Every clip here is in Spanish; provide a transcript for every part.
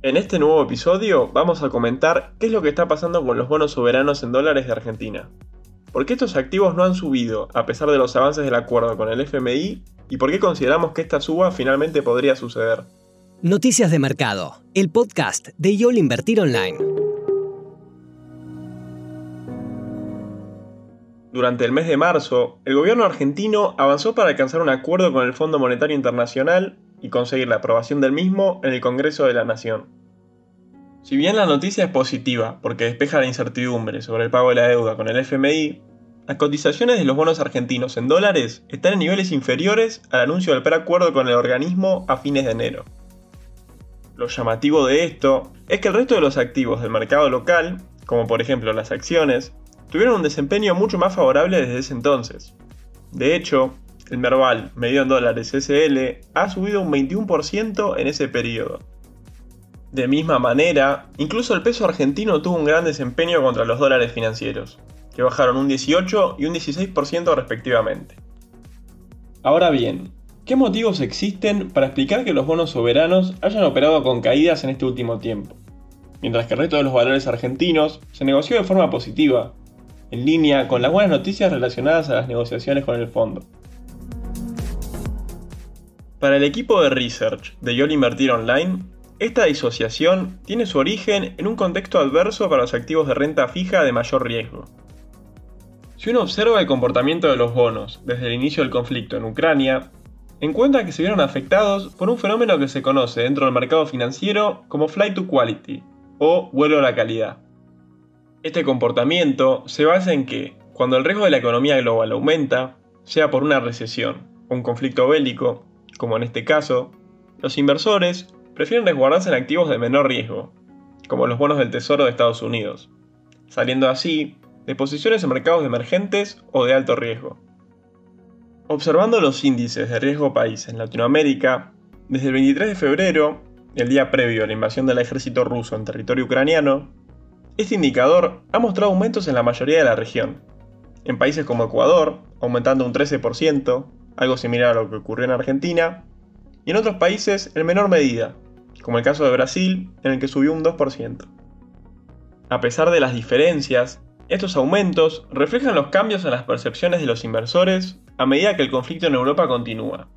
En este nuevo episodio vamos a comentar qué es lo que está pasando con los bonos soberanos en dólares de Argentina. ¿Por qué estos activos no han subido a pesar de los avances del acuerdo con el FMI? ¿Y por qué consideramos que esta suba finalmente podría suceder? Noticias de Mercado, el podcast de YOL Invertir Online. Durante el mes de marzo, el gobierno argentino avanzó para alcanzar un acuerdo con el Fondo Monetario Internacional y conseguir la aprobación del mismo en el Congreso de la Nación. Si bien la noticia es positiva porque despeja la incertidumbre sobre el pago de la deuda con el FMI, las cotizaciones de los bonos argentinos en dólares están en niveles inferiores al anuncio del preacuerdo con el organismo a fines de enero. Lo llamativo de esto es que el resto de los activos del mercado local, como por ejemplo las acciones, tuvieron un desempeño mucho más favorable desde ese entonces. De hecho, el Merval, medido en dólares SL, ha subido un 21% en ese periodo. De misma manera, incluso el peso argentino tuvo un gran desempeño contra los dólares financieros, que bajaron un 18 y un 16% respectivamente. Ahora bien, ¿qué motivos existen para explicar que los bonos soberanos hayan operado con caídas en este último tiempo? Mientras que el resto de los valores argentinos se negoció de forma positiva, en línea con las buenas noticias relacionadas a las negociaciones con el fondo. Para el equipo de research de YOL Invertir Online, esta disociación tiene su origen en un contexto adverso para los activos de renta fija de mayor riesgo. Si uno observa el comportamiento de los bonos desde el inicio del conflicto en Ucrania, encuentra que se vieron afectados por un fenómeno que se conoce dentro del mercado financiero como flight to quality o vuelo a la calidad. Este comportamiento se basa en que, cuando el riesgo de la economía global aumenta, sea por una recesión o un conflicto bélico, como en este caso, los inversores prefieren resguardarse en activos de menor riesgo, como los bonos del Tesoro de Estados Unidos, saliendo así de posiciones en mercados emergentes o de alto riesgo. Observando los índices de riesgo país en Latinoamérica, desde el 23 de febrero, el día previo a la invasión del ejército ruso en territorio ucraniano, este indicador ha mostrado aumentos en la mayoría de la región. En países como Ecuador, aumentando un 13%, algo similar a lo que ocurrió en Argentina, y en otros países en menor medida, como el caso de Brasil, en el que subió un 2%. A pesar de las diferencias, estos aumentos reflejan los cambios en las percepciones de los inversores a medida que el conflicto en Europa continúa.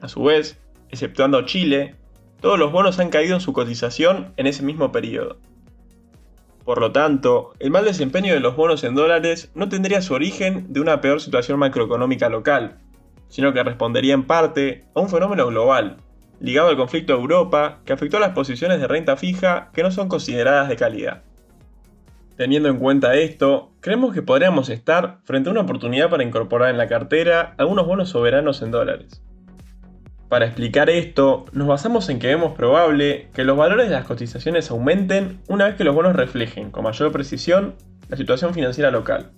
A su vez, exceptuando Chile, todos los bonos han caído en su cotización en ese mismo periodo. Por lo tanto, el mal desempeño de los bonos en dólares no tendría su origen de una peor situación macroeconómica local, sino que respondería en parte a un fenómeno global, ligado al conflicto de Europa que afectó a las posiciones de renta fija que no son consideradas de calidad. Teniendo en cuenta esto, creemos que podríamos estar frente a una oportunidad para incorporar en la cartera algunos bonos soberanos en dólares. Para explicar esto, nos basamos en que vemos probable que los valores de las cotizaciones aumenten una vez que los bonos reflejen con mayor precisión la situación financiera local,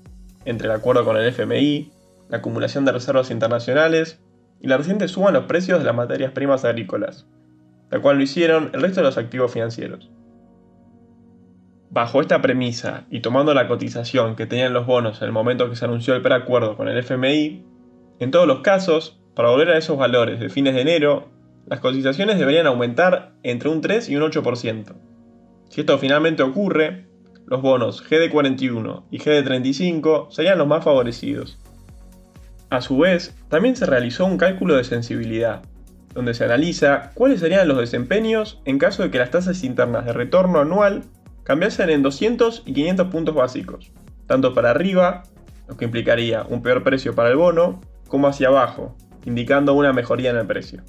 entre el acuerdo con el FMI, la acumulación de reservas internacionales y la reciente suba en los precios de las materias primas agrícolas, la cual lo hicieron el resto de los activos financieros. Bajo esta premisa y tomando la cotización que tenían los bonos en el momento que se anunció el preacuerdo con el FMI, en todos los casos, para volver a esos valores de fines de enero, las cotizaciones deberían aumentar entre un 3 y un 8%. Si esto finalmente ocurre, los bonos GD41 y GD35 serían los más favorecidos, a su vez, también se realizó un cálculo de sensibilidad, donde se analiza cuáles serían los desempeños en caso de que las tasas internas de retorno anual cambiasen en 200 y 500 puntos básicos, tanto para arriba, lo que implicaría un peor precio para el bono, como hacia abajo, indicando una mejoría en el precio.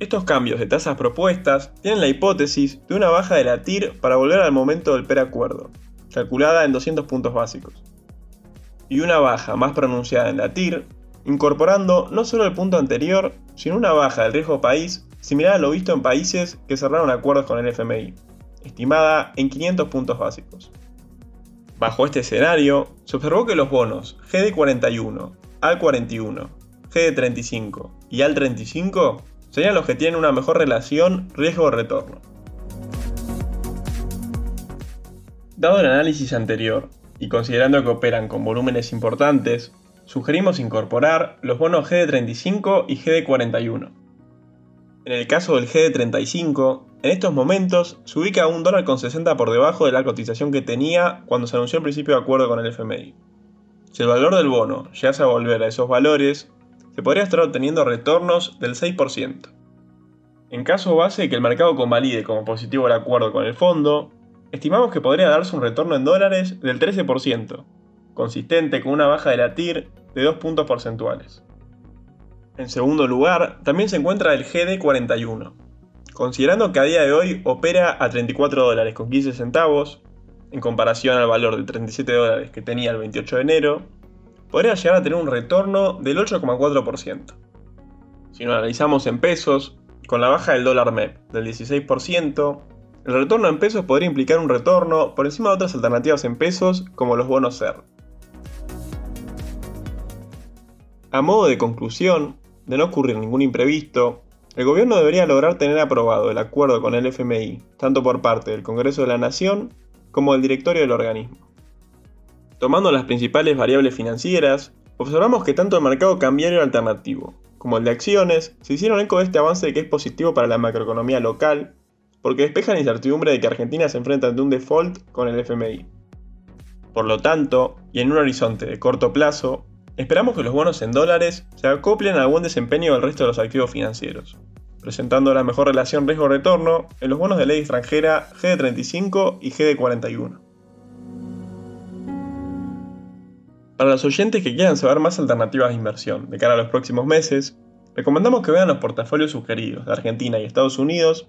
Estos cambios de tasas propuestas tienen la hipótesis de una baja de la TIR para volver al momento del preacuerdo, calculada en 200 puntos básicos y una baja más pronunciada en la TIR, incorporando no solo el punto anterior, sino una baja del riesgo país similar a lo visto en países que cerraron acuerdos con el FMI, estimada en 500 puntos básicos. Bajo este escenario, se observó que los bonos GD41, AL41, GD35 y AL35 serían los que tienen una mejor relación riesgo-retorno. Dado el análisis anterior y considerando que operan con volúmenes importantes, sugerimos incorporar los bonos GD35 y GD41. En el caso del GD35, en estos momentos se ubica a un dólar con 60 por debajo de la cotización que tenía cuando se anunció el principio de acuerdo con el FMI. Si el valor del bono llegase a volver a esos valores, se podría estar obteniendo retornos del 6%. En caso base que el mercado convalide como positivo el acuerdo con el fondo, estimamos que podría darse un retorno en dólares del 13%, consistente con una baja de la TIR de 2 puntos porcentuales. En segundo lugar, también se encuentra el GD41. Considerando que a día de hoy opera a 34 dólares con 15 centavos, en comparación al valor de 37 dólares que tenía el 28 de enero, podría llegar a tener un retorno del 8,4%. Si lo analizamos en pesos, con la baja del dólar MEP del 16%, el retorno en pesos podría implicar un retorno por encima de otras alternativas en pesos como los bonos SER. A modo de conclusión, de no ocurrir ningún imprevisto, el gobierno debería lograr tener aprobado el acuerdo con el FMI, tanto por parte del Congreso de la Nación como del directorio del organismo. Tomando las principales variables financieras, observamos que tanto el mercado cambiario alternativo como el de acciones se hicieron eco de este avance que es positivo para la macroeconomía local porque despeja la incertidumbre de que Argentina se enfrenta ante un default con el FMI. Por lo tanto, y en un horizonte de corto plazo, esperamos que los bonos en dólares se acoplen al buen desempeño del resto de los activos financieros, presentando la mejor relación riesgo-retorno en los bonos de ley extranjera GD35 y GD41. Para los oyentes que quieran saber más alternativas de inversión de cara a los próximos meses, recomendamos que vean los portafolios sugeridos de Argentina y Estados Unidos